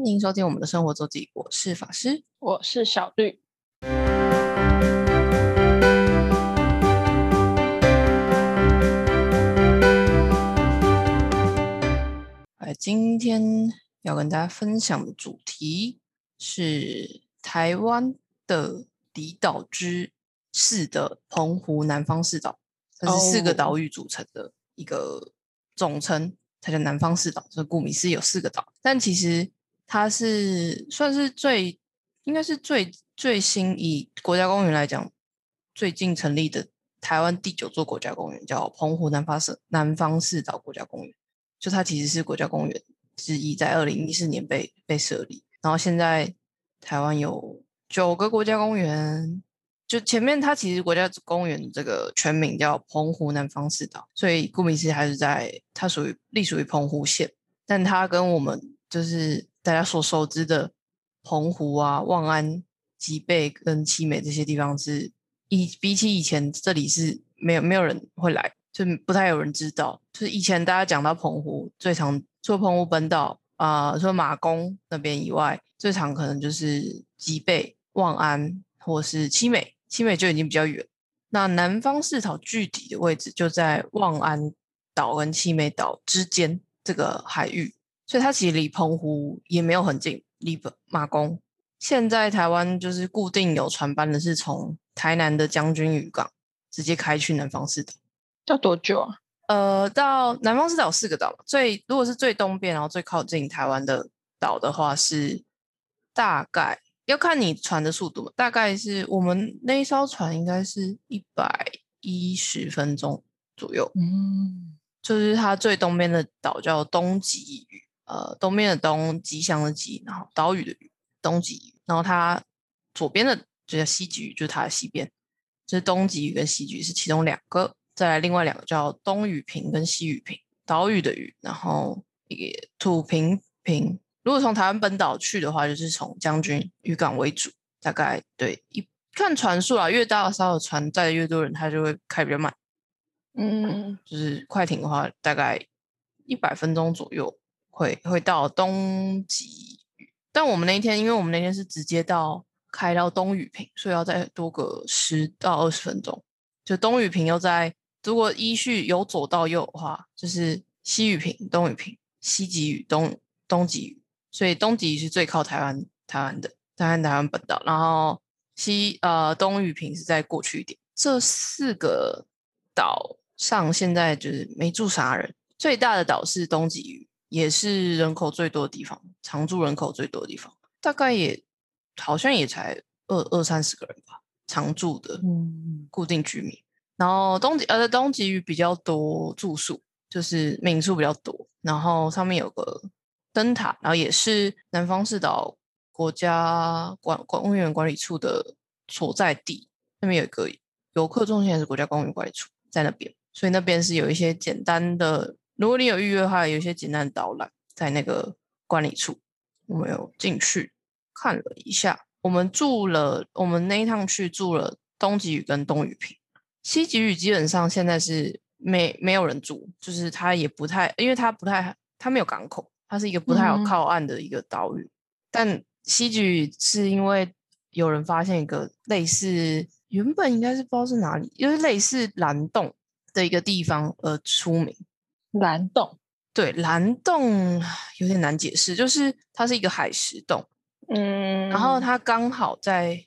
欢迎收听我们的生活周记，我是法师，我是小绿。哎，今天要跟大家分享的主题是台湾的离岛之四的澎湖南方四岛，它是四个哦岛屿组成的一个总称，它叫南方四岛。所以顾名思义有四个岛，但其实它是算是最应该是最最新以国家公园来讲最近成立的台湾第九座国家公园，叫澎湖南方四南方四岛国家公园。就它其实是国家公园之一，在二零一四年被被设立，然后现在台湾有九个国家公园。就前面它其实国家公园这个全名叫澎湖南方四岛，所以顾名思义还是在它属于隶属于澎湖县，但它跟我们就是大家所熟知的澎湖啊、望安、吉贝跟七美这些地方是以比起以前这里是没有没有人会来，就不太有人知道。就是以前大家讲到澎湖，最常除了澎湖本岛啊、除了马公那边以外，最常可能就是吉贝、望安或是七美，七美就已经比较远。那南方四岛具体的位置就在望安岛跟七美岛之间这个海域，所以它其实离澎湖也没有很近，离本马公。现在台湾就是固定有船班的是从台南的将军渔港直接开去南方四岛。要多久啊？呃，到南方四岛有四个岛嘛，最如果是最东边，然后最靠近台湾的岛的话，是大概要看你船的速度，大概是我们那一艘船应该是一百一十分钟左右，嗯，就是它最东边的岛叫东极屿，呃，东边的东吉祥的吉，然后岛屿的屿，东极屿，然后它左边的就叫西极屿，就是它的西边，就是东极屿跟西极屿是其中两个，再来另外两个叫东屿坪跟西屿坪，岛屿的屿，然后一个土平坪。如果从台湾本岛去的话，就是从将军渔港为主，大概对一看船速啊，越大艘的船载的越多人，它就会开比较慢。嗯，就是快艇的话，大概一百分钟左右会会到东极。但我们那一天，因为我们那天是直接到开到东屿坪，所以要再多个十到二十分钟。就东屿坪又在，如果依序由左到右的话，就是西屿坪、东屿坪、西极屿、东东极屿。所以东极是最靠台湾台湾的台湾台湾本岛，然后西呃东屿坪是再过去一点。这四个岛上现在就是没住啥人，最大的岛是东极屿，也是人口最多的地方，常住人口最多的地方，大概也好像也才二二三十个人吧，常住的嗯，固定居民。然后东极呃东极屿比较多住宿，就是民宿比较多，然后上面有个灯塔，然后也是南方四岛国家管公园管理处的所在地，那边有一个游客中心还是国家公园管理处在那边，所以那边是有一些简单的，如果你有预约的话，有一些简单的导览在那个管理处，我们有进去看了一下，我们住了，我们那一趟去住了东极屿跟东屿坪，西极屿基本上现在是没没有人住，就是它也不太，因为它不太，它没有港口，它是一个不太好嗯靠岸的一个岛屿，但西极屿是因为有人发现一个类似，原本应该是不知道是哪里，就是类似蓝洞的一个地方而出名。蓝洞，对，蓝洞有点难解释，就是它是一个海蚀洞，嗯，然后它刚好在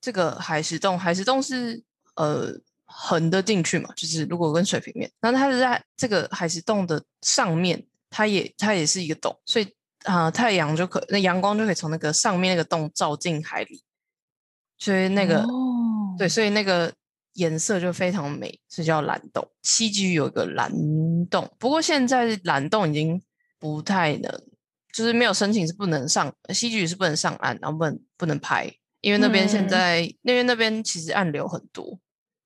这个海蚀洞，海蚀洞是呃横的进去嘛，就是如果跟水平面，然后它是在这个海蚀洞的上面，它也它也是一个洞，所以啊、呃太阳就可那阳光就可以从那个上面那个洞照进海里，所以那个、哦。对，所以那个颜色就非常美，是叫蓝洞。西极屿有一个蓝洞，不过现在蓝洞已经不太能，就是没有申请是不能上，西局是不能上岸，然后不能不能拍，因为那边现嗯在、那边那边其实暗流很多，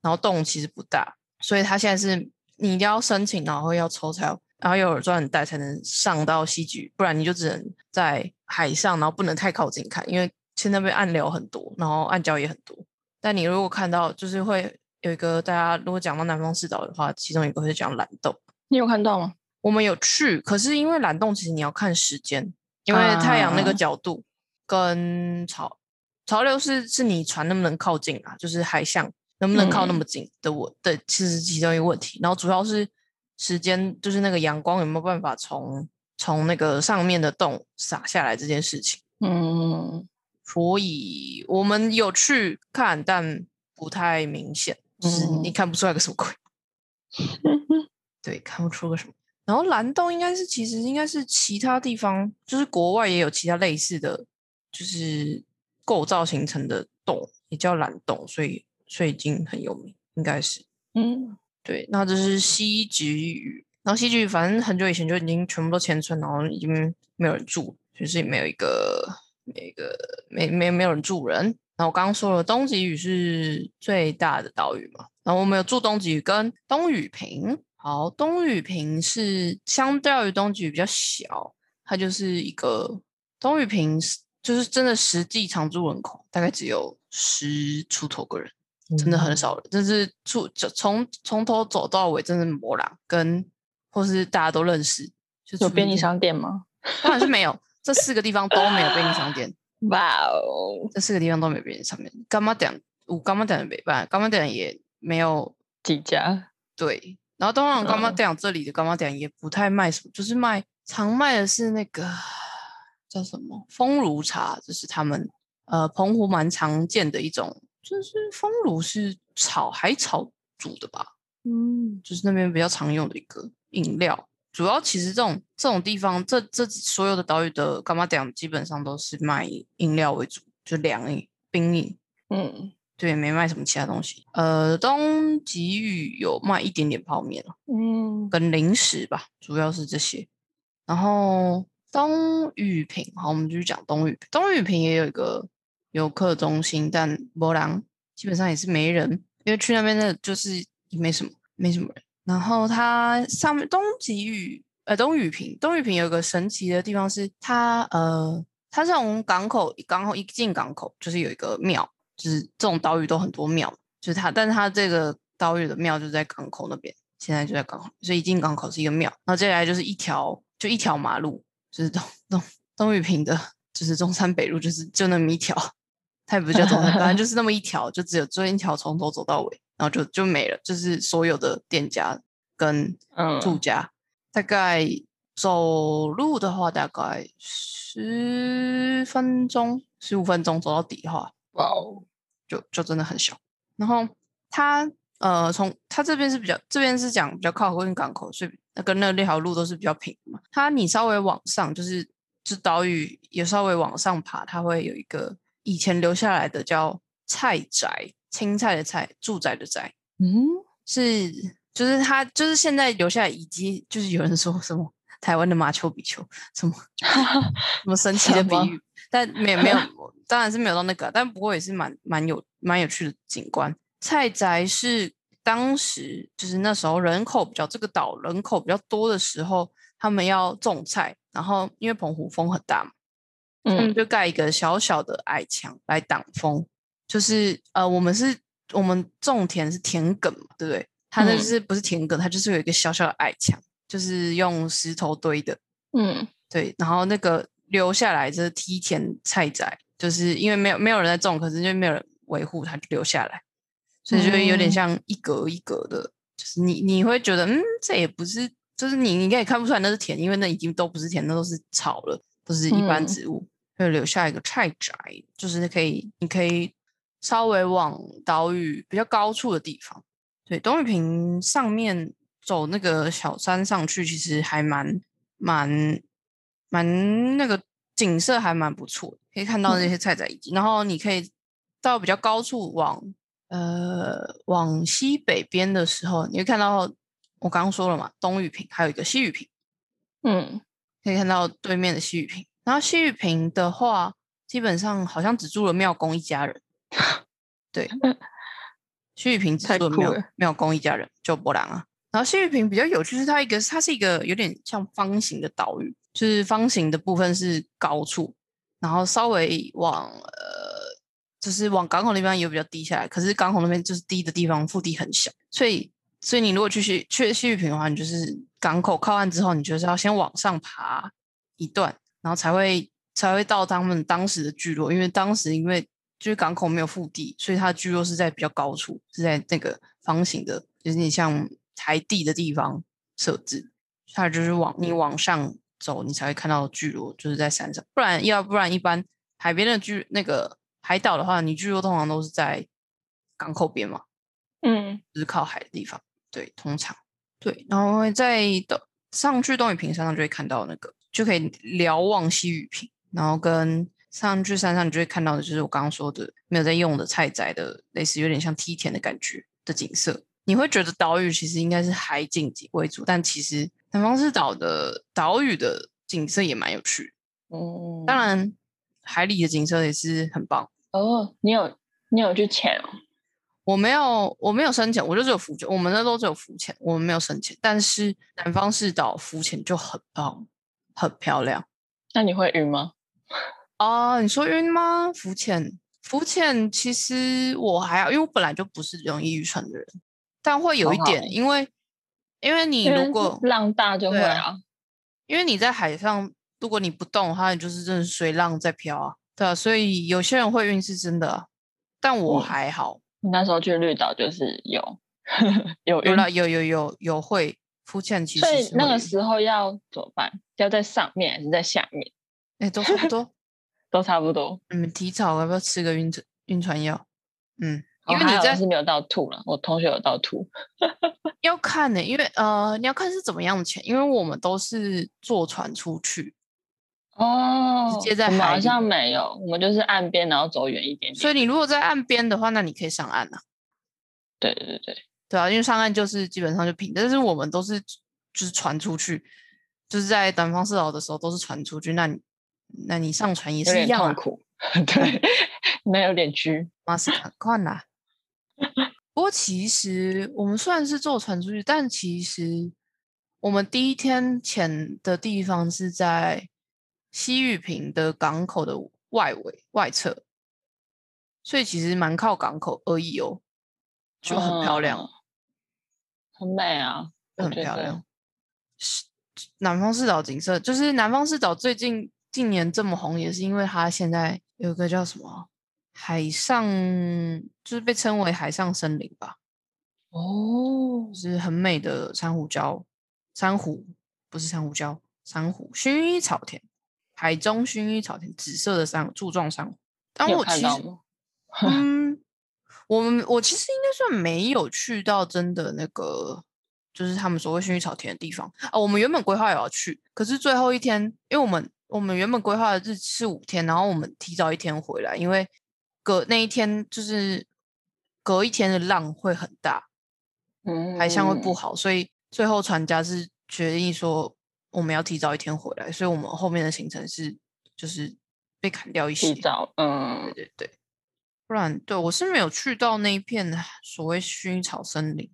然后洞其实不大，所以它现在是你一定要申请，然后要抽才有，然后有耳钻带才能上到西局，不然你就只能在海上，然后不能太靠近看，因为现在那边暗流很多，然后暗礁也很多。但你如果看到，就是会有一个大家如果讲到南方四岛的话，其中一个会讲蓝洞。你有看到吗？我们有去，可是因为蓝洞其实你要看时间，因为太阳那个啊角度跟潮潮流是是你船能不能靠近啊，就是海象能不能靠那嗯么近的我的其实是其中一个问题，然后主要是时间，就是那个阳光有没有办法从从那个上面的洞洒下来这件事情。嗯所以我们有去看，但不太明显，就是你嗯看不出来个什么鬼。对，看不出个什么。然后蓝洞应该是，其实应该是其他地方，就是国外也有其他类似的，就是构造形成的洞，也叫蓝洞，所以所以已经很有名，应该是。嗯对，那这是西极屿，然后西极屿反正很久以前就已经全部都迁村，然后已经没有人住，就是也没有一个没有一个没没没有人住人。然后我刚刚说了，东极屿是最大的岛屿嘛，然后我们有住东极屿跟东屿坪。好，东屿坪是相较于东极屿比较小，它就是一个东屿坪是就是真的实际常住人口大概只有十出头个人。真的很少人，就是出就从从头走到尾，真的摩狼跟或是大家都认识，就有便利商店吗？当然是没有，这四个地方都没有便利商店，哇哦，这四个地方都没有便利商店。干嘛点？我干嘛点没办，干嘛点也没有几家？对，然后通常干嘛嗯店这里的干嘛店也不太卖什么，就是卖常卖的是那个叫什么风炉茶，就是他们呃澎湖蛮常见的一种，就是风炉是炒海草煮的吧，嗯就是那边比较常用的一个饮料。主要其实这种这种地方，这这所有的岛屿的干嘛店基本上都是卖饮料为主，就凉饮、冰饮，嗯对，没卖什么其他东西。呃，东极屿有卖一点点泡面啊嗯跟零食吧，主要是这些。然后东屿坪，好，我们继续讲东屿坪。东屿坪也有一个游客中心，但波浪基本上也是没人，因为去那边的就是也没什么，没什么人。然后它上面东极屿，呃，东雨平，东雨平有个神奇的地方是它，呃，它是从港口港口一进港口就是有一个庙，就是这种岛屿都很多庙，就是它，但是它这个岛屿的庙就在港口那边，现在就在港口，所以一进港口是一个庙，然后接下来就是一条就一条马路，就是东东东雨平的，就是中山北路，就是就那么一条，它也不叫中山，反正就是那么一条，就只有这一条从头走到尾，然后就就没了，就是所有的店家跟住嗯家，大概走路的话大概十分钟、十五分钟走到底的话，哇哦，就就真的很小。然后它呃，从它这边是比较，这边是讲比较靠近港口，所以那跟那那条路都是比较平的嘛。它你稍微往上，就是就岛屿也稍微往上爬，它会有一个以前留下来的叫菜宅，青菜的菜，住宅的宅，嗯是就是他就是现在留下来，以及就是有人说什么台湾的马丘比丘，什么 什么神奇的比喻，但没有没有，当然是没有到那个啊，但不过也是蛮蛮有蛮有趣的景观。菜宅是当时就是那时候人口比较这个岛人口比较多的时候，他们要种菜，然后因为澎湖风很大嘛，他们嗯就盖一个小小的矮墙来挡风。就是呃，我们是我们种田是田埂嘛，对不对？它那就是不是田埂？它就是有一个小小的矮墙，就是用石头堆的。嗯。对，然后那个留下来就是梯田菜宅，就是因为没有没有人在种，可是就没有人维护，它就留下来，所以就会有点嗯。像一格一格的，就是你你会觉得嗯，这也不是，就是你你应该也看不出来那是田，因为那已经都不是田，那都是草了，都是一般嗯。植物，会留下一个菜宅，就是可以你可以稍微往岛屿比较高处的地方，对，东屿坪上面走那个小山上去，其实还蛮蛮蛮那个景色还蛮不错的，可以看到那些菜仔遗迹。然后你可以到比较高处往呃往西北边的时候，你会看到我刚刚说了嘛，东屿坪还有一个西屿坪，嗯。可以看到对面的西屿坪。然后西屿坪的话，基本上好像只住了庙公一家人，对，西屿坪只太住了庙酷了庙公一家人，就波兰啊。然后西域平比较有趣，是它一个它是一个有点像方形的岛屿，就是方形的部分是高处，然后稍微往呃，就是往港口那边也比较低下来，可是港口那边就是低的地方腹地很小，所以所以你如果去西去西域平的话，你就是港口靠岸之后，你就是要先往上爬一段，然后才会才会到他们当时的聚落，因为当时因为就是港口没有腹地，所以它的聚落是在比较高处，是在那个方形的，就是你像台地的地方设置，它就是往你往上走，你才会看到聚落，就是在山上，不然要不然一般海边的聚那个海岛的话，你聚落通常都是在港口边嘛，嗯，就是靠海的地方，对，通常。对，然后在的上去东雨平山上就会看到那个，就可以瞭望西雨平，然后跟上去山上你就会看到的就是我刚刚说的没有在用的菜仔的类似有点像梯田的感觉的景色，你会觉得岛屿其实应该是海景为主，但其实南方四岛的岛屿的景色也蛮有趣的，嗯，当然海里的景色也是很棒。哦，你有你有去潜哦？我没有，我没有深潜，我就只有浮潜。我们那都只有浮潜，我们没有深潜。但是南方四岛浮潜就很棒，很漂亮。那你会晕吗？啊，你说晕吗？浮潜，浮潜其实我还好，因为我本来就不是容易晕船的人，但会有一点，好好因为因为你如果浪大就会啊啊，因为你在海上，如果你不动的话，你就是真的是随浪在飘啊，对啊，所以有些人会晕是真的啊，但我嗯还好。你那时候去绿岛就是有 有晕，有了，有有有有会浮潜，其实所以那个时候要怎么办？要在上面还是在下面？哎、都差不多。都差不多。你们提早要不要吃个晕船晕船药？嗯，因为你在好是没有到吐了，我同学有到吐。要看呢、因为呃，你要看是怎么样的钱，因为我们都是坐船出去，哦，直接在海里像没有，我们就是岸边，然后走远一点点。所以你如果在岸边的话，那你可以上岸啊。对对对对，对啊，因为上岸就是基本上就平，但是我们都是就是船出去，就是在南方四岛的时候都是船出去，那你那你上船也是一样啊，痛苦。对，那有点拘。马斯卡快啦。不过其实我们虽然是坐船出去，但其实我们第一天潜的地方是在西玉坪的港口的外围外侧，所以其实蛮靠港口而已哦，就很漂亮，嗯很美啊，很漂亮。是南方四岛景色，就是南方四岛最近近年这么红，也是因为它现在有一个叫什么海上，就是被称为海上森林吧，哦，是很美的珊瑚礁，珊瑚不是珊瑚礁，珊瑚薰衣草田，海中薰衣草田，紫色的珊瑚柱状珊瑚。但我其实？嗯，我们我其实应该算没有去到真的那个，就是他们所谓薰衣草田的地方啊。我们原本规划也要去，可是最后一天，因为我们我们原本规划的日是五天，然后我们提早一天回来，因为隔那一天就是隔一天的浪会很大，嗯，海象会不好，所以最后船家是决定说我们要提早一天回来，所以我们后面的行程是就是被砍掉一些提。早，嗯，对对对，不然对我是没有去到那一片所谓薰衣草森林，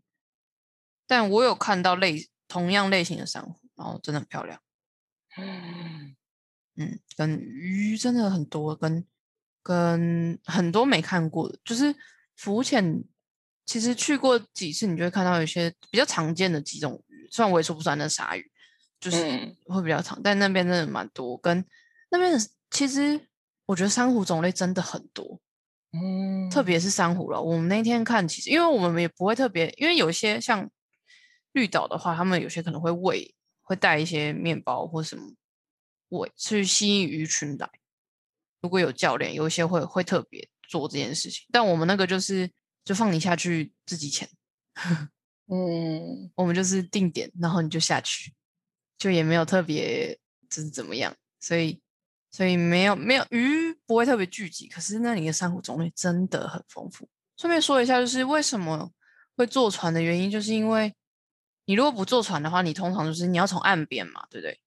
但我有看到类同样类型的珊瑚，然后真的很漂亮。嗯嗯，跟鱼真的很多，跟跟很多没看过的，就是浮潜。其实去过几次，你就会看到有一些比较常见的几种鱼，虽然我也说不出来那鲨鱼，就是嗯会比较长，但那边真的蛮多。跟那边的其实我觉得珊瑚种类真的很多，嗯，特别是珊瑚了。我们那天看，其实因为我们也不会特别，因为有一些像绿岛的话，他们有些可能会喂，会带一些面包或什么喂去吸引鱼群来。如果有教练，有一些会会特别做这件事情，但我们那个就是就放你下去自己潜，嗯我们就是定点，然后你就下去，就也没有特别就是怎么样，所以所以没有没有鱼不会特别聚集，可是那里的珊瑚种类真的很丰富。顺便说一下，就是为什么会坐船的原因，就是因为你如果不坐船的话，你通常就是你要从岸边嘛，对不对？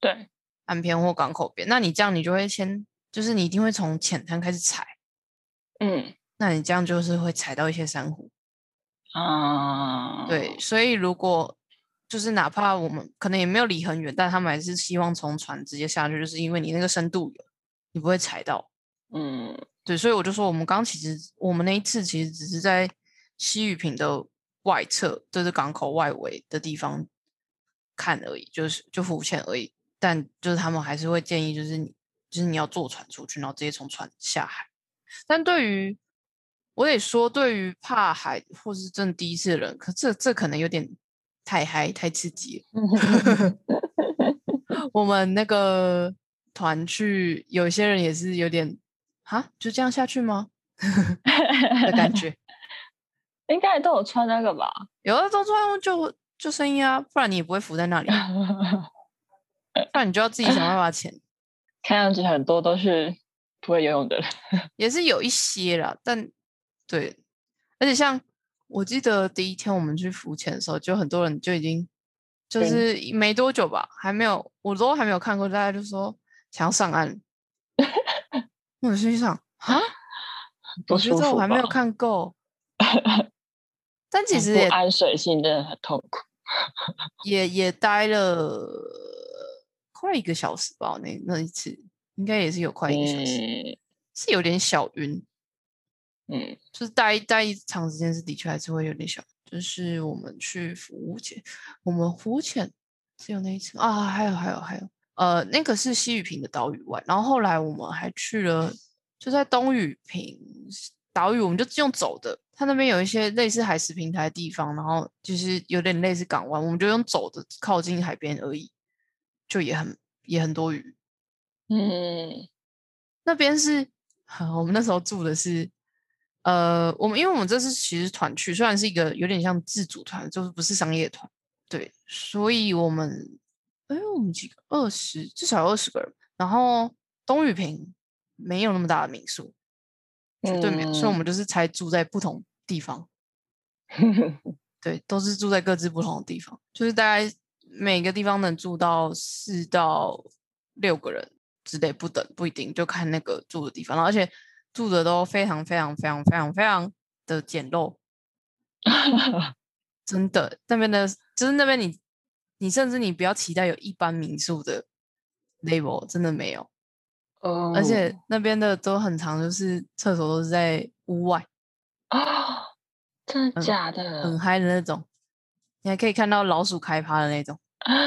对，岸边或港口边，那你这样你就会先就是你一定会从浅滩开始踩，嗯那你这样就是会踩到一些珊瑚。啊，对，所以如果就是哪怕我们可能也没有离很远，但他们还是希望从船直接下去，就是因为你那个深度有，你不会踩到。嗯对，所以我就说，我们刚刚其实我们那一次其实只是在西屿坪的外侧，就是港口外围的地方看而已，就是就浮潜而已。但就是他们还是会建议，就是你就是你要坐船出去，然后直接从船下海。但对于我得说，对于怕海或是真的第一次的人，可这这可能有点太嗨、太刺激了。我们那个团去，有些人也是有点啊，就这样下去吗 的感觉？应该都有穿那个吧？有的都穿就就声音啊，不然你也不会浮在那里，不然你就要自己想办法潜。看上去很多都是不会游泳的人，也是有一些啦，但对，而且像我记得第一天我们去浮潜的时候，就很多人就已经就是没多久吧，还没有，我都还没有看过，大家就说想要上岸。我心想啊，我觉得我还没有看够，但其实也安水性真的很痛苦，也也待了快一个小时吧，那那一次应该也是有快一个小时，是有点小晕。嗯，就是待待一长时间是的确还是会有点小。就是我们去浮潜，我们浮潜只有那一次啊，还有还有还有，呃，那个是西屿平的岛屿外，然后后来我们还去了，就在东屿平岛屿，我们就用走的，它那边有一些类似海石平台的地方，然后就是有点类似港湾，我们就用走的靠近海边而已，就也很也很多鱼。嗯，那边是我们那时候住的是。呃，我们因为我们这次其实团去，虽然是一个有点像自主团，就是不是商业团，对，所以我们，哎，我们几个二十，至少有二十个人。然后东雨平没有那么大的民宿，绝对没有，所以我们就是才住在不同地方，对，都是住在各自不同的地方，就是大概每个地方能住到四到六个人之类，不等不一定，就看那个住的地方，而且。住的都非常非常非常非常非常的简陋，真的。那边的，就是那边你你甚至你不要期待有一般民宿的 level，真的没有，哦，而且那边的都很长，就是厕所都是在屋外啊，真的假的？很嗨的那种，你还可以看到老鼠开趴的那种，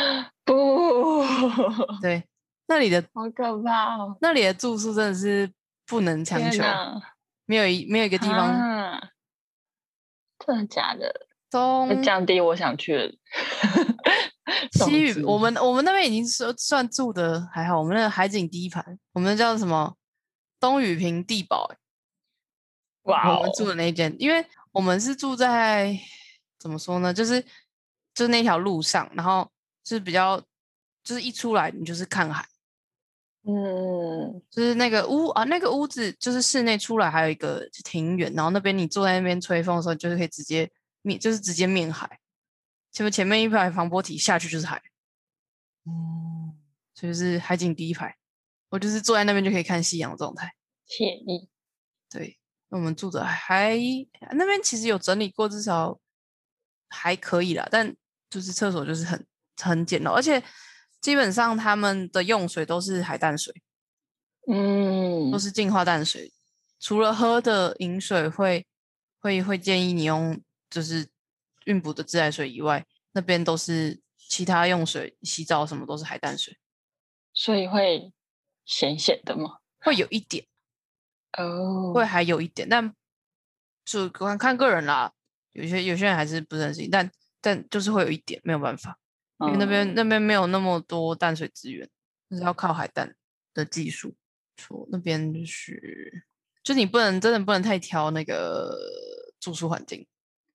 不，对，那里的好可怕哦，那里的住宿真的是。不能强求，没有一没有一个地方，真的假的？都降低我想去的 西域。我们我们那边已经算算住的还好，我们那个海景第一排，我们叫什么东雨平地堡。哇，我们住的那间，因为我们是住在怎么说呢？就是就是那条路上，然后就是比较就是一出来你就是看海。嗯，就是那个屋啊，那个屋子就是室内出来还有一个庭园，然后那边你坐在那边吹风的时候，就是可以直接面，就是直接面海。前面前面一排防波堤下去就是海，嗯，所以是海景第一排，我就是坐在那边就可以看夕阳的状态，惬意。对，那我们住的还那边其实有整理过，至少还可以啦，但就是厕所就是很很简陋，而且。基本上他们的用水都是海淡水，嗯，都是净化淡水。除了喝的饮水会会会建议你用就是运补的自来水以外，那边都是其他用水，洗澡什么都是海淡水。所以会咸咸的吗？会有一点，哦，会还有一点，但就看看个人啦。有些有些人还是不很行，但但就是会有一点，没有办法。因为那边那边没有那么多淡水资源，就是要靠海淡的技术。说那边就是，就你不能真的不能太挑那个住宿环境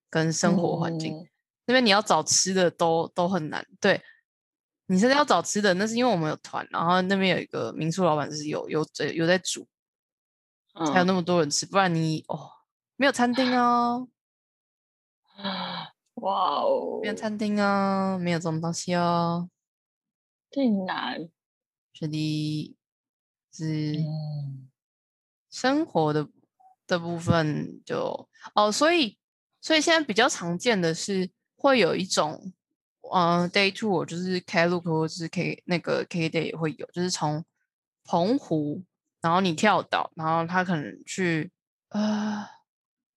跟生活环境。那边你要找吃的都都很难。对，你现在要找吃的，那是因为我们有团，然后那边有一个民宿老板是有有在有在煮，才有那么多人吃。不然你哦，没有餐厅哦。哇哦！没有餐厅哦，没有这种东西哦，竟然，是的，是生活的的部分就哦，所以所以现在比较常见的是会有一种，嗯，day tour 就是 Klook 或是 K 那个 K day 也会有，就是从澎湖，然后你跳岛，然后他可能去呃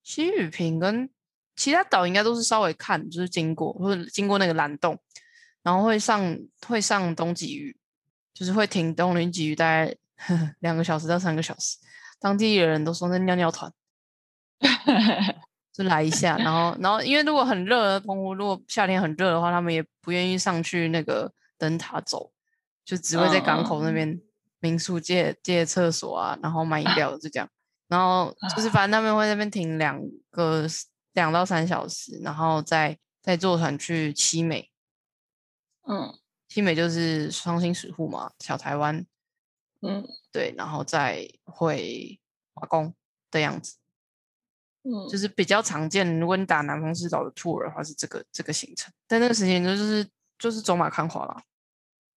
西雨平跟。其他岛应该都是稍微看，就是经过或者经过那个蓝洞，然后会上会上东极屿，就是会停东林吉屿大概 两个小时到三个小时，当地的人都说那尿尿团，就来一下，然后然后因为如果很热，澎湖如果夏天很热的话，他们也不愿意上去那个灯塔走，就只会在港口那边民宿借借厕所啊，然后买饮料就这样，然后就是。反正他们会那边停两个两到三小时，然后再再坐船去七美，嗯。七美就是双星石户嘛，小台湾，嗯。对，然后再回华工的样子，嗯，就是比较常见。如果你打南方四岛的 tour 的话，是这个这个行程。但那个时间就是就是走马看花啦，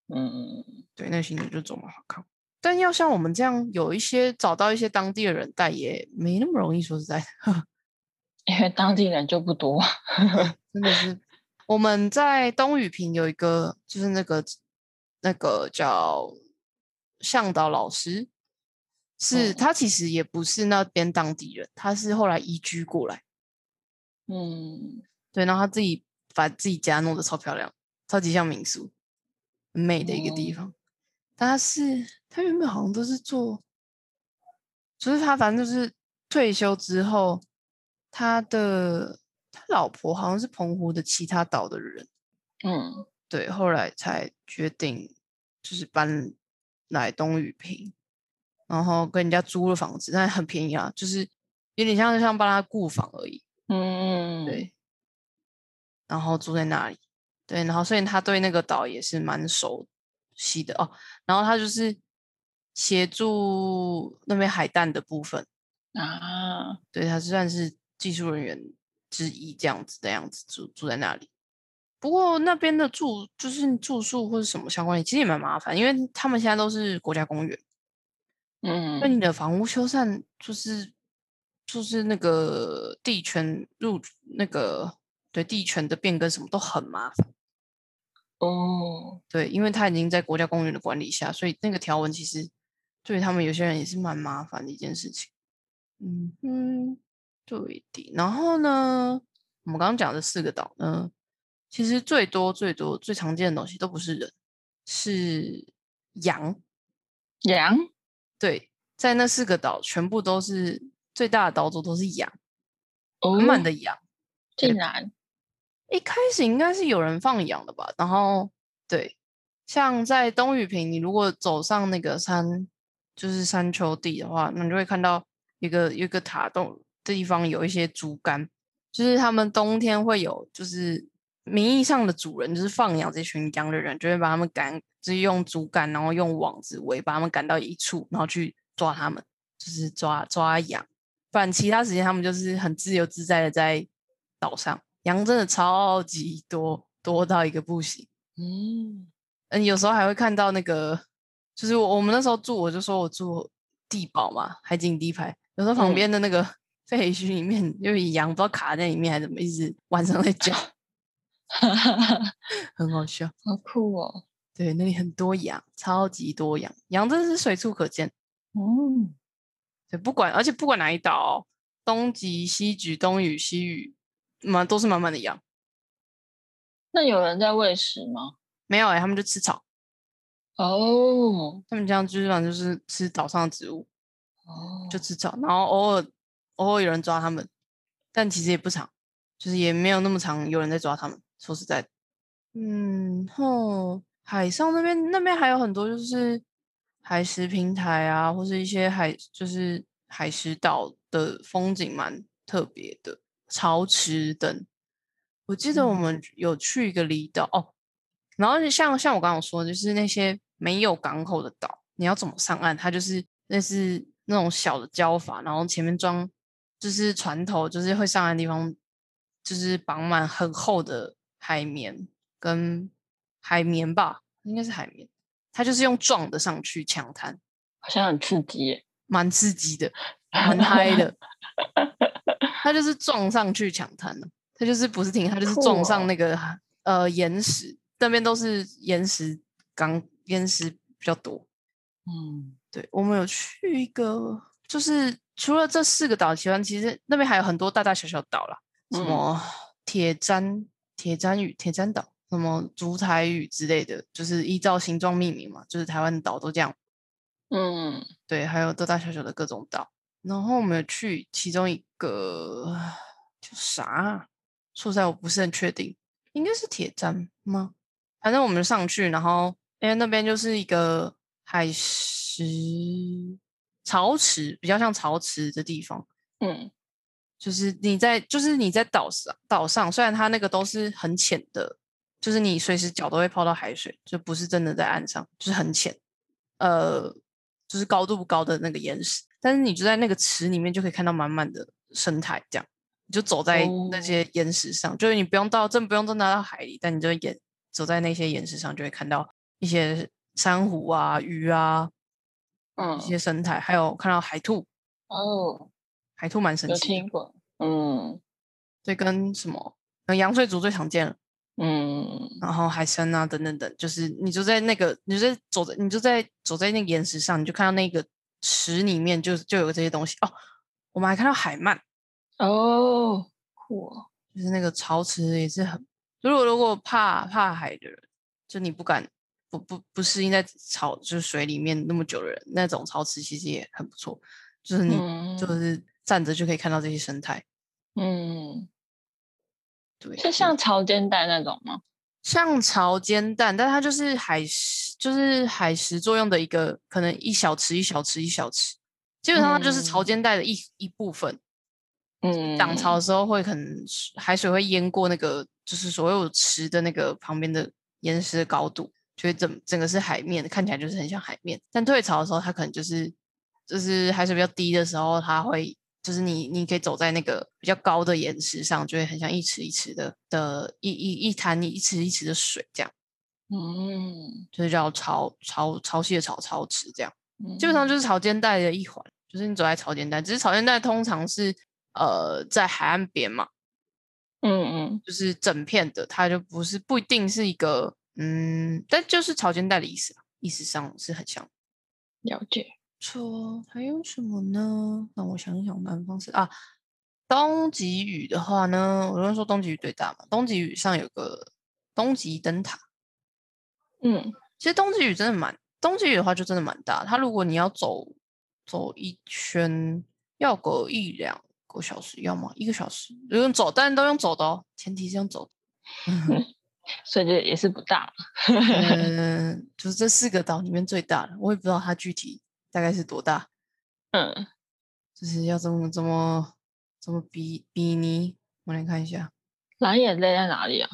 嗯嗯。对，那个行程就走马看花。但要像我们这样有一些找到一些当地的人带，也没那么容易。说实在的，因为当地人就不多。真的是我们在东雨坪有一个，就是那个那个叫向导老师，是嗯他其实也不是那边当地人，他是后来移居过来。嗯对，然后他自己把自己家弄得超漂亮，超级像民宿，很美的一个地哦方。但他是他原本好像都是做，就是他反正就是退休之后，他的他老婆好像是澎湖的其他岛的人，嗯。对，后来才决定就是搬来东屿坪，然后跟人家租了房子，但很便宜啊，就是有点像像帮他雇房而已。嗯，对，然后住在那里，对，然后所以他对那个岛也是蛮熟悉的哦。然后他就是协助那边海淡的部分，啊，对，他算是技术人员之一，这样子的样子住住在那里。不过那边的住就是住宿或者什么相关的，其实也蛮麻烦，因为他们现在都是国家公园，嗯那嗯你的房屋修缮就是就是那个地权入那个对地权的变更什么都很麻烦。哦，对，因为他已经在国家公园的管理下，所以那个条文其实对他们有些人也是蛮麻烦的一件事情。嗯嗯，对的。然后呢，我们刚刚讲的四个岛呢，其实最多最多最常见的东西都不是人，是羊。羊，对，在那四个岛全部都是最大的岛主都是羊，哦满满的羊。竟然，一开始应该是有人放羊的吧，然后对，像在东雨坪，你如果走上那个山，就是山丘地的话，那你就会看到一个一个塔洞地方有一些竹竿，就是他们冬天会有，就是名义上的主人就是放养这群羊的人，就会把他们赶，就是用竹竿，然后用网子围把他们赶到一处，然后去抓他们，就是抓抓羊。不然其他时间他们就是很自由自在的在岛上。羊真的超级多，多到一个不行。嗯嗯，有时候还会看到那个，就是我我们那时候住，我就说我住地堡嘛，海景第一排。有时候旁嗯边的那个 废墟里面，就有羊不知道卡在里面，还是怎么，一直晚上在叫，很好笑。好酷哦，对，那里很多羊，超级多羊，羊真的是随处可见。嗯，对，不管而且不管哪一岛哦、东极、西莒、东屿、西屿，满都是满满的羊。那有人在喂食吗？没有哎、他们就吃草，哦他们这样基本上就是吃岛上的植物。哦，就吃草，然后偶尔偶尔有人抓他们，但其实也不长，就是也没有那么长有人在抓他们。说实在的，嗯，后海上那边那边还有很多就是海石平台啊，或是一些海就是海石岛的风景蛮特别的，潮池等。我记得我嗯们有去一个离岛哦，然后就像像我刚刚说的，就是那些没有港口的岛，你要怎么上岸？它就是类似那种小的礁筏，然后前面装就是船头，就是会上岸的地方，就是绑满很厚的海绵跟海绵吧，应该是海绵。它就是用撞的上去抢滩，好像很刺激耶，蛮刺激的，蛮嗨的。他就是撞上去抢滩了，它就是不是停，他就是撞上哦那个、呃岩石，那边都是岩石港岩石比较多。嗯对，我们有去一个，就是除了这四个岛之外，其实那边还有很多大大小小岛啦，什嗯么铁砧、铁砧屿、铁砧岛，什么竹台屿之类的，就是依照形状命名嘛，就是台湾岛都这样。嗯，对，还有大大小小的各种岛。然后我们有去其中一个叫啥啊？说实在我不是很确定，应该是铁站吗？反正我们上去，然后因为那边就是一个海石潮池，比较像潮池的地方。嗯就是你在，就是你在岛上，岛上虽然它那个都是很浅的，就是你随时脚都会泡到海水，就不是真的在岸上，就是很浅，呃，就是高度不高的那个岩石，但是你就在那个池里面就可以看到满满的生态，这样你就走在那哦。些岩石上，就是你不用到，真不用真的到海里，但你就岩走在那些岩石上，就会看到一些珊瑚啊、鱼啊嗯一，些。生态，还有看到海兔，哦，海兔蛮神奇的，听过，嗯。这，跟什么，嗯，羊水族最常见了。嗯。然。后海参啊，等等等，就是你就在那个，你就在走在，你就在走在那个岩石上，你就看到那个池里面就就有这些东西哦。我们还看到海鳗，哦，酷哦，就是那个潮池也是很，如果如果怕怕海的人，就你不敢不不不适应在潮就是水里面那么久的人，那种潮池其实也很不错，就是你就嗯是站着就可以看到这些生态。嗯，对，是像潮间带那种吗？像潮间蛋，但它就是海石，就是海蚀作用的一个，可能一小池一小池一小池，基本上它就是潮嗯间带的一一部分。嗯，涨潮的时候会可能海水会淹过那个，就是所有池的那个旁边的岩石的高度，就会整整个是海面，看起来就是很像海面。但退潮的时候，它可能就是就是海水比较低的时候，它会就是你你可以走在那个比较高的岩石上，就会很像一池一池的的一一一潭一池一池的水这样。嗯，就是叫潮潮潮汐的潮潮池这样，基本上嗯就是潮间带的一环，就是你走在潮间带，只是潮间带通常是呃在海岸边嘛，嗯嗯。就是整片的，它就不是不一定是一个嗯，但就是潮间带的意思啊，意思上是很像。了解，错，还有什么呢？让我想一想，南方是啊，东极屿的话呢，我刚刚说东极屿最大嘛，东极屿上有个东极灯塔，嗯其实东极雨真的蛮，东极雨的话就真的蛮大。它如果你要走走一圈，要个一两个小时，要么？一个小时，用走，但是都用走的哦，前提是用走的。所以这也是不大，嗯，就是这四个岛里面最大的，我也不知道它具体大概是多大，嗯，就是要怎么怎么怎么比比拟。我来看一下，蓝眼泪在哪里啊？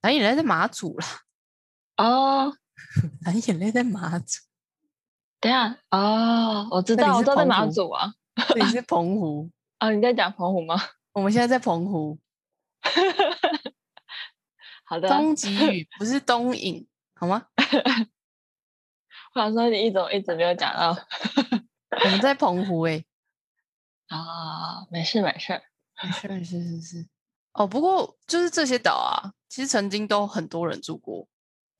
蓝眼泪在马祖啦，哦，蓝眼泪在马祖，等一下，哦，我知道，我知道在马祖啊。你是澎湖，哦，你在讲澎湖吗？我们现在在澎湖。好的，东极屿不是东引，好吗？我想说你一直一直没有讲到我们在澎湖诶、啊，没事没事，没事没事是是。哦，不过就是这些岛啊，其实曾经都很多人住过。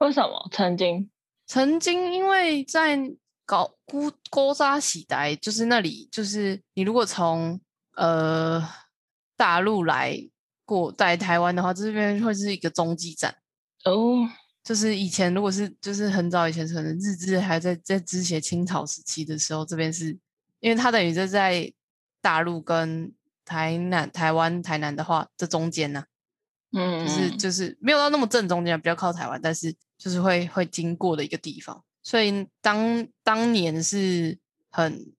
为什么曾经？曾经因为在搞孤勾扎喜呆，就是那里，就是你如果从呃大陆来过在台湾的话，这边会是一个中继站。哦，就是以前如果是就是很早以前，可能日治还在在之前清朝时期的时候，这边是因为它等于是在大陆跟台南、台湾、台南的话这中间呢、嗯，就是就是没有到那么正中间，比较靠台湾，但是就是会会经过的一个地方，所以当当年是很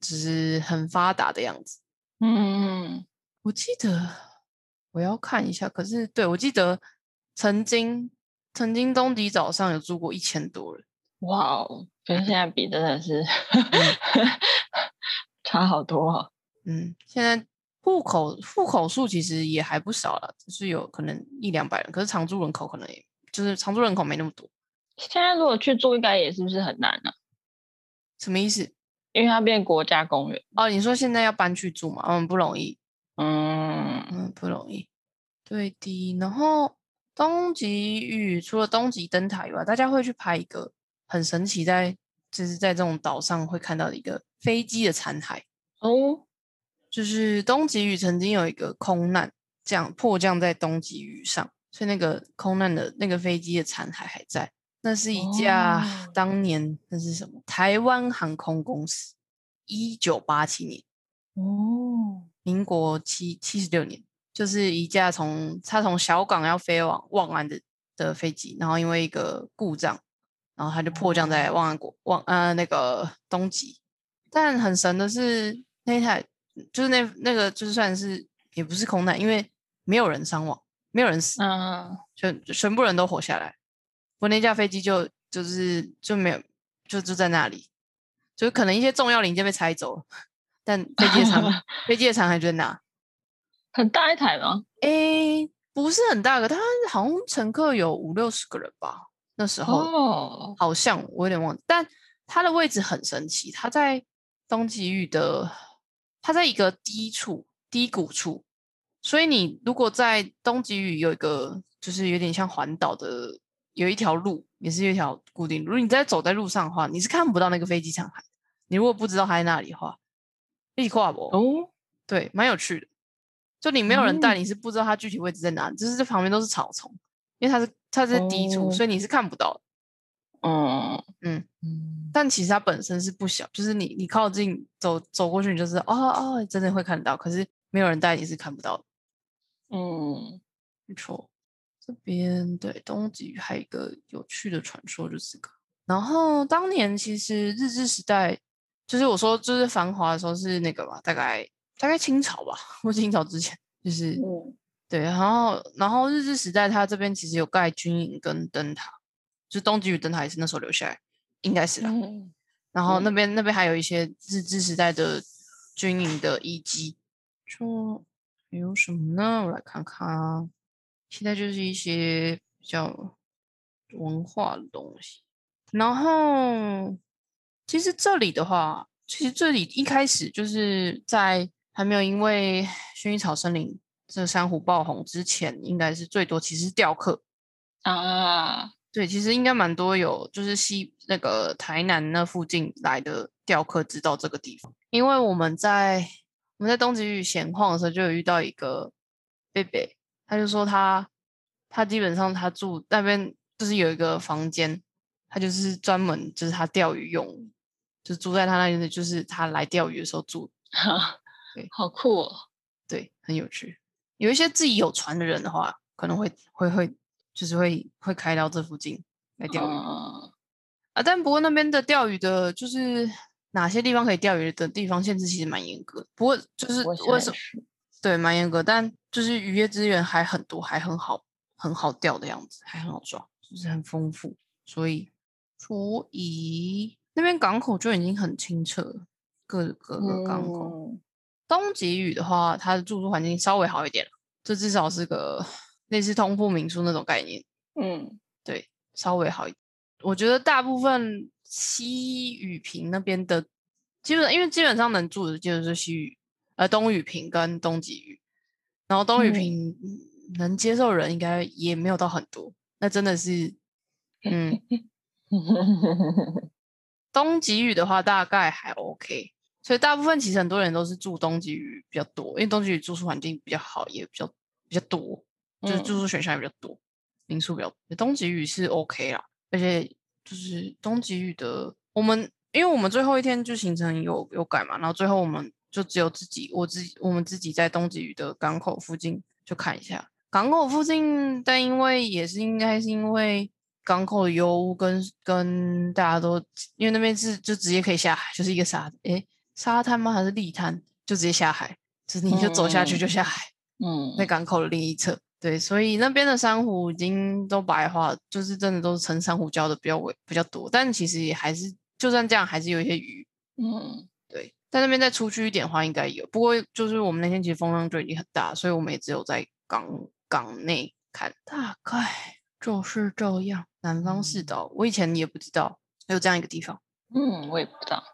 就是很发达的样子。嗯，我记得我要看一下，可是对我记得曾经曾经东迪早上有住过一千多人。哇哦，跟现在比真的是 差好多哦。嗯，现在户口户口数其实也还不少了，只是有可能一两百人，可是常住人口可能也就是常住人口没那么多。现在如果去住，应该也是不是很难呢、什么意思？因为它变国家公园。哦，你说现在要搬去住嘛？嗯，不容易，嗯嗯，不容易。对的。然后东极屿除了东极灯塔以外，大家会去拍一个很神奇在，就是在这种岛上会看到的一个飞机的残骸。哦，就是东极屿曾经有一个空难，降迫降在东极屿上，所以那个空难的那个飞机的残骸还在。那是一架哦当年那是什么？台湾航空公司，一九八七年，哦，民国七七十六年，就是一架从它从小港要飞往望安的的飞机，然后因为一个故障，然后它就迫降在望安国望呃那个东极。但很神的是那一台就是那那个就算是也不是空难，因为没有人伤亡，没有人死，嗯，全全部人都活下来。我那架飞机就就是就没有就就在那里，就是可能一些重要零件被拆走了，但飞机的残 飞机的残骸就在那。很大一台吗？诶，不是很大个，它好像乘客有五六十个人吧，那时候、哦，好像我有点忘记，但它的位置很神奇，它在东极域的，它在一个低处低谷处，所以你如果在东极屿有一个就是有点像环岛的，有一条路也是有一条固定路，如果你在走在路上的话，你是看不到那个飞机残骸。你如果不知道它在那里的话，一起跨博哦，对，蛮有趣的。就你没有人带，嗯你是不知道它具体位置在哪里，就是这旁边都是草丛，因为它是它是低处，哦所以你是看不到的。嗯。嗯，嗯，但其实它本身是不小，就是你你靠近走走过去，你就是哦哦，真的会看到，可是没有人带你是看不到的。嗯，没错，这边对东极还有一个有趣的传说就是这个。然后当年其实日治时代，就是我说就是繁华的时候是那个吧，大概大概清朝吧，或清朝之前，就是嗯。对，然后然后日治时代它这边其实有盖军营跟灯塔，就是东极屿灯塔也是那时候留下来，应该是啦。嗯然后那嗯边那边还有一些日治时代的军营的遗迹，就有什么呢？我来看看啊，现在就是一些比较文化的东西。然后其实这里的话，其实这里一开始就是在还没有因为薰衣草森林这珊瑚爆红之前，应该是最多其实是雕刻。啊，对，其实应该蛮多有，就是西那个台南那附近来的钓客知道这个地方，因为我们在我们在东极屿闲晃的时候，就有遇到一个贝贝，他就说他他基本上他住那边就是有一个房间，他就是专门就是他钓鱼用，就住在他那边的，就是他来钓鱼的时候住，对好酷哦，对，很有趣。有一些自己有船的人的话，可能会会会就是会会开到这附近来钓鱼。嗯啊，但不过那边的钓鱼的，就是哪些地方可以钓鱼的地方限制其实蛮严格的。不过就是为什么对蛮严格，但就是渔业资源还很多，还很好，很好钓的样子，还很好抓，就是很丰富。所以所以那边港口就已经很清澈了，各各个港口。嗯东极屿的话，它的住宿环境稍微好一点了，这至少是个类似通铺民宿那种概念。嗯对，稍微好一点。我觉得大部分西雨坪那边的，基本因为基本上能住的就是西雨，呃东雨平跟东极雨，然后东雨嗯坪嗯能接受人应该也没有到很多，那真的是，嗯，东极雨的话大概还 OK，所以大部分其实很多人都是住东极雨比较多，因为东极雨住宿环境比较好，也比较比较多，就是嗯住宿选项也比较多。民宿比较多，东极屿是 OK 啦，而且就是东极屿的，我们因为我们最后一天就行程有有改嘛，然后最后我们就只有自己我自己我们自己在东极屿的港口附近就看一下港口附近，但因为也是应该是因为港口的油污跟跟大家都因为那边是就直接可以下海，就是一个沙诶沙滩吗还是砾滩，就直接下海，就是你就走下去嗯就下海。嗯在港口的另一侧。对，所以那边的珊瑚已经都白化，就是真的都是成珊瑚礁的比较为比较多，但其实也还是就算这样，还是有一些鱼。嗯对，在那边再出去一点的话，应该有。不过就是我们那天其实风浪就已经很大，所以我们也只有在港港内看，大概就是这样。南方四岛，我以前也不知道有这样一个地方。嗯，我也不知道，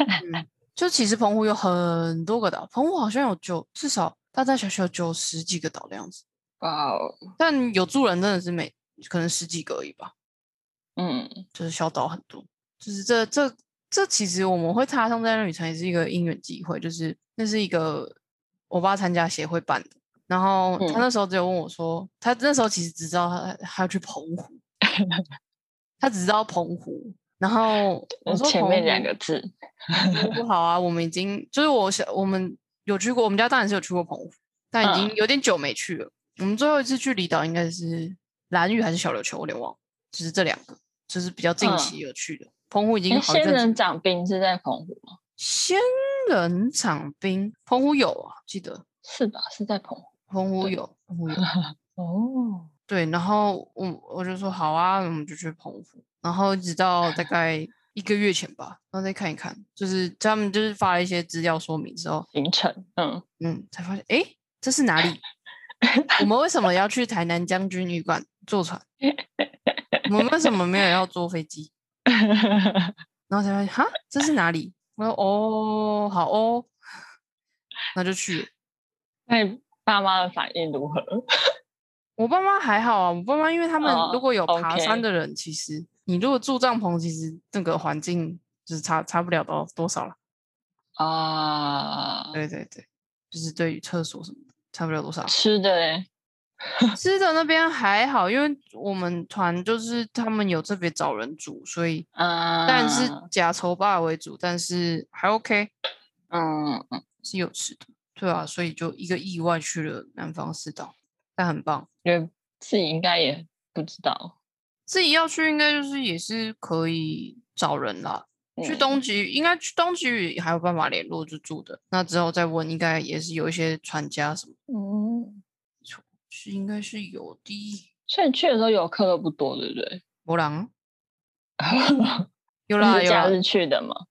嗯，就其实澎湖有很多个岛，澎湖好像有九，至少大大小小九十几个岛的样子。哇哦，但有住人真的是每可能十几个而已吧，嗯就是小岛很多。就是这这这其实我们会踏上这段旅程也是一个因缘机会，就是那是一个我爸参加协会办的，然后他嗯那时候只有问我说，他那时候其实只知道他他要去澎湖，他只知道澎湖。然后我说前面两个字，不好啊，我们已经就是我想我们有去过，我们家当然是有去过澎湖，但已经嗯有点久没去了。我们最后一次去离岛应该是蓝屿还是小琉球，我有点忘了，就是这两个，就是比较近嗯期有去的。澎湖已经好一阵子人掌冰是在澎湖吗？仙人掌冰，澎湖有啊，记得是吧？是在澎湖。澎湖有，澎湖有。哦，对，然后我我就说好啊，我们就去澎湖，然后一直到大概一个月前吧，然后再看一看，就是他们就是发了一些资料说明之后，行程，嗯，嗯，才发现诶，这是哪里？我们为什么要去台南将军旅馆坐船？我们为什么没有要坐飞机？然后才发现哈，这是哪里？我说哦，好哦，那就去了。那你爸妈的反应如何？我爸妈还好啊，我爸妈因为他们哦如果有爬山的人，其实你如果住帐篷，其实那个环境就是差差不了多多少了。啊，对对对，就是对于厕所什么的差不了多少。吃的嘞，吃的那边还好，因为我们团就是他们有特别找人煮，所以嗯，当然是假筹霸为主，但是还 OK 嗯嗯，是有吃的。对啊，所以就一个意外去了南方四岛，但很棒。觉得自己应该也不知道。自己要去应该就是也是可以找人啦。去嗯东极应该去东极屿还有办法联络就住的，那之后再问应该也是有一些船家什么，嗯，是应该是有的。所以去的时候游客都不多，对不对？博朗有啦有啦，假日去的吗？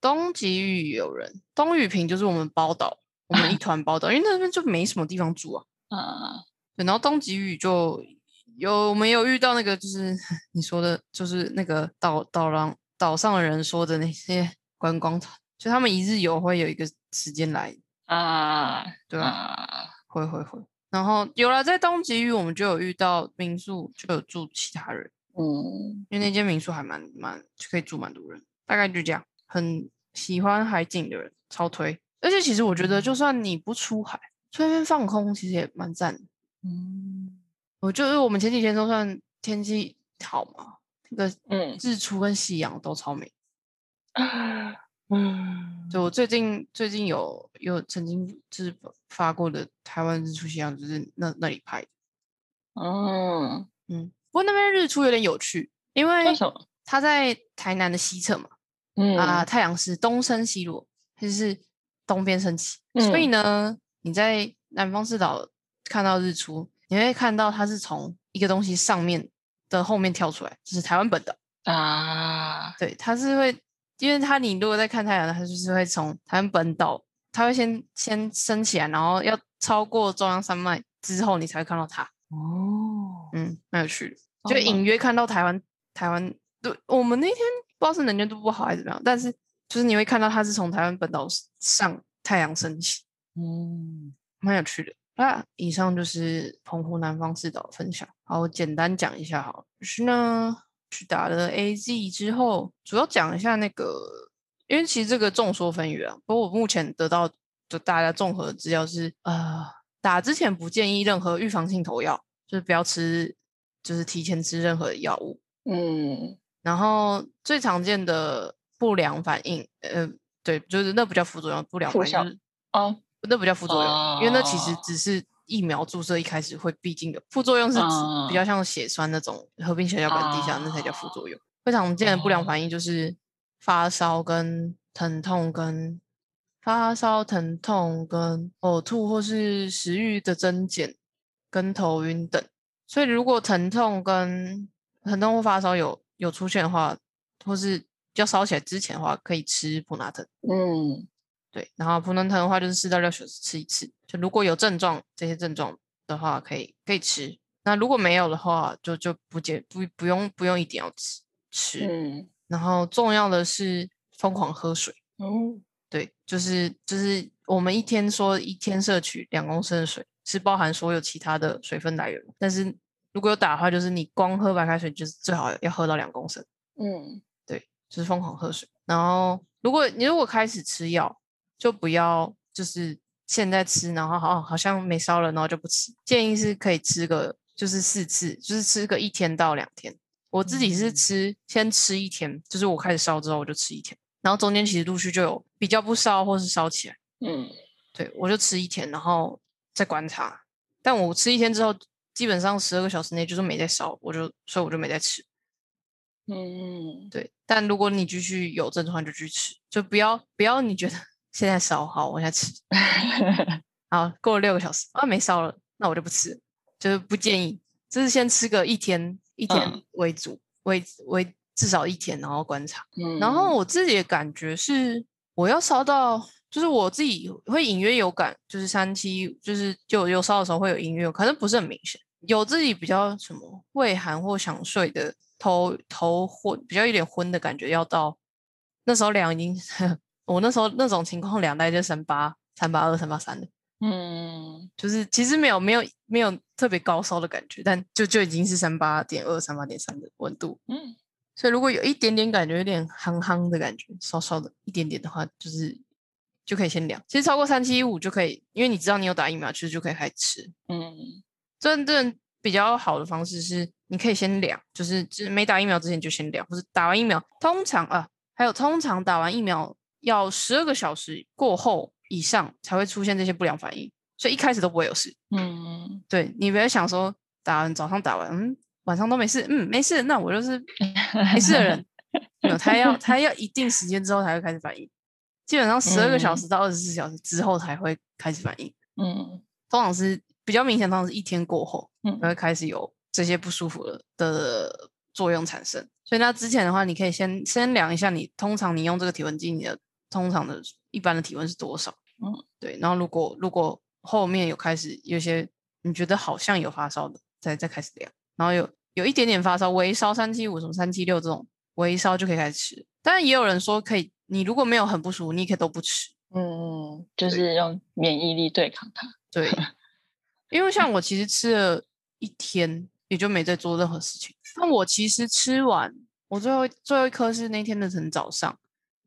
东极屿有人，东屿坪就是我们包岛，我们一团包岛，因为那边就没什么地方住啊。啊，对，然后东极屿就有我们有遇到那个，就是 你说的，就是那个岛岛上岛上的人说的那些观光团，就他们一日游会有一个时间来，啊，对吧、啊，会会会。然后有了在东极屿，我们就有遇到民宿，就有住其他人，嗯，因为那间民宿还蛮蛮就可以住蛮多人，大概就这样。很喜欢海景的人超推，而且其实我觉得，就算你不出海，去那边放空，其实也蛮赞的。嗯，我就是我们前几天都算天气好嘛，那个嗯，日出跟夕阳都超美。嗯，就我最近最近有有曾经就是发过的台湾日出夕阳，就是那那里拍的。嗯，嗯，不过那边日出有点有趣，因为？它在台南的西侧嘛，嗯啊，太阳是东升西落，就是东边升起，所以嗯呢，你在南方四岛看到日出，你会看到它是从一个东西上面的后面跳出来，就是台湾本岛。啊，对，它是会，因为它你如果在看太阳，它就是会从台湾本岛，它会先先升起来，然后要超过中央山脉之后，你才会看到它。哦，嗯，蛮有趣的，就隐约看到台湾台湾。对，我们那天不知道是能见度不好还是怎么样，但是就是你会看到它是从台湾本岛上太阳升起，嗯，蛮有趣的。那以上就是澎湖南方四岛的分享。好，我简单讲一下好了，就是呢，去打了 AZ 之后，主要讲一下那个，因为其实这个众说纷纭啊。不过我目前得到就大家综合的资料是，呃，打之前不建议任何预防性投药，就是不要吃，就是提前吃任何的药物。嗯，然后最常见的不良反应，呃，对，就是那不叫副作用，不良反应就是哦，那不叫副作用，因为那其实哦只是疫苗注射一开始会必经的，副作用是指比较像血栓那种合并血小板低下，那才叫副作用。最常见的不良反应就是发烧、跟疼痛、跟发烧、疼痛、跟呕吐或是食欲的增减、跟头晕等。所以如果疼痛跟疼痛或发烧有有出现的话，或是要烧起来之前的话，可以吃普拿疼。嗯，对，然后普通疼的话就是四到六小时吃一次。就如果有症状这些症状的话，可以可以吃。那如果没有的话，就就不解不不用不用一定要吃吃。嗯，然后重要的是疯狂喝水。哦，对，就是就是我们一天说一天摄取两公升的水，是包含所有其他的水分来源。但是如果有打的话，就是你光喝白开水，就是最好要喝到两公升。嗯，对，就是疯狂喝水。然后，如果你如果开始吃药，就不要就是现在吃，然后好好像没烧了，然后就不吃。建议是可以吃个就是四次，就是吃个一天到两天。我自己是吃先吃一天，就是我开始烧之后我就吃一天，然后中间其实陆续就有比较不烧或是烧起来。嗯，对我就吃一天，然后再观察。但我吃一天之后，基本上十二个小时内就是没在烧，我就所以我就没在吃。嗯，对，但如果你继续有症状就去吃，就不要不要你觉得现在烧好，我现在吃。好，过了六个小时啊没烧了，那我就不吃，就是不建议。就是先吃个一天一天嗯为主，为为至少一天，然后观察。嗯然后我自己的感觉是，我要烧到，就是我自己会隐约有感，就是三七，就是就有烧的时候会有隐约，可能不是很明显，有自己比较什么胃寒或想睡的头头昏，比较有点昏的感觉，要到那时候量已经，我那时候那种情况量大概就三八三八二三八三的，嗯就是其实没有没有没有特别高烧的感觉，但就就已经是三八点二三八点三的温度，嗯所以如果有一点点感觉，有点憨憨的感觉，稍稍的一点点的话，就是就可以先量。其实超过三七五就可以，因为你知道你有打疫苗，其实就可以开始吃。嗯真正比较好的方式是，你可以先量，就是就是没打疫苗之前就先量，或是打完疫苗，通常啊，还有通常打完疫苗要十二个小时过后以上才会出现这些不良反应，所以一开始都不会有事。嗯对你不要想说打完早上打完，嗯，晚上都没事，嗯，没事，那我就是没事的人。没有，他要他要一定时间之后才会开始反应，基本上十二个小嗯时到二十四小时之后才会开始反应。嗯通常是比较明显，通常是一天过后嗯才会开始有这些不舒服的的作用产生。所以那之前的话，你可以先先量一下你通常你用这个体温计，你的通常的一般的体温是多少？嗯，对。然后如果如果后面有开始有些你觉得好像有发烧的，再再开始量。然后有有一点点发烧，微烧三七五什么三七六这种微烧就可以开始吃。当然也有人说可以，你如果没有很不舒服，你也可以都不吃。嗯，就是用免疫力对抗它。对，因为像我其实吃了一天，也就没再做任何事情。那我其实吃完，我最后最后一颗是那天的晨早上，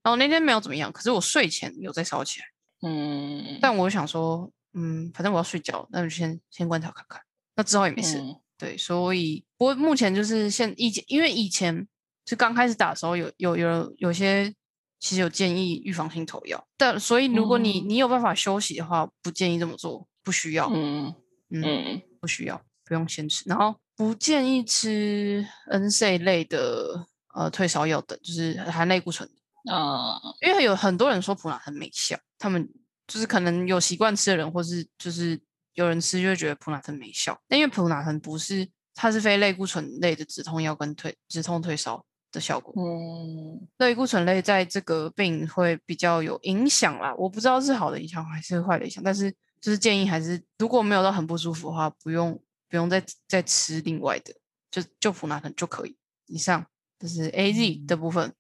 然后那天没有怎么样，可是我睡前有在烧起来。嗯，但我想说，嗯，反正我要睡觉，那就先先观察看看。那之后也没事，嗯对，所以不过目前就是现以前，因为以前是刚开始打的时候有有有有些其实有建议预防性投药，但所以如果你、嗯你有办法休息的话，不建议这么做，不需要。嗯嗯，嗯不需要，不用先吃。然后不建议吃 NSA 类的呃退烧药等，就是含类固醇的，啊因为有很多人说普拿疼没效，他们就是可能有习惯吃的人，或是就是有人吃就会觉得普拿疼没效。但因为普拿疼不是，它是非类固醇类的止痛药跟退止痛退烧的效果。嗯类固醇类在这个病会比较有影响啦，我不知道是好的影响还是坏的影响，但是就是建议还是如果没有到很不舒服的话，不用不用再再吃另外的，就就普拿疼就可以。以上这是 A Z 的部分。嗯，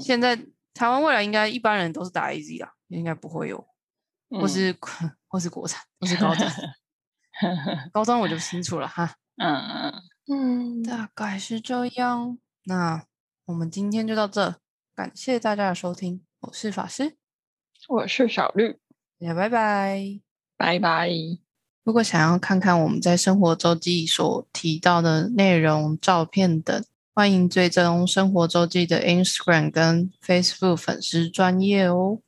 现在台湾未来应该一般人都是打 A Z 啦，应该不会有，或嗯是、或是国产，或是高端，高端我就不清楚了哈。嗯嗯嗯，大概是这样。那我们今天就到这，感谢大家的收听，我是法师，我是小绿，大家拜拜。拜拜。如果想要看看我们在生活周记所提到的内容、照片等，欢迎追踪生活周记的 Instagram 跟 Facebook 粉丝专业哦。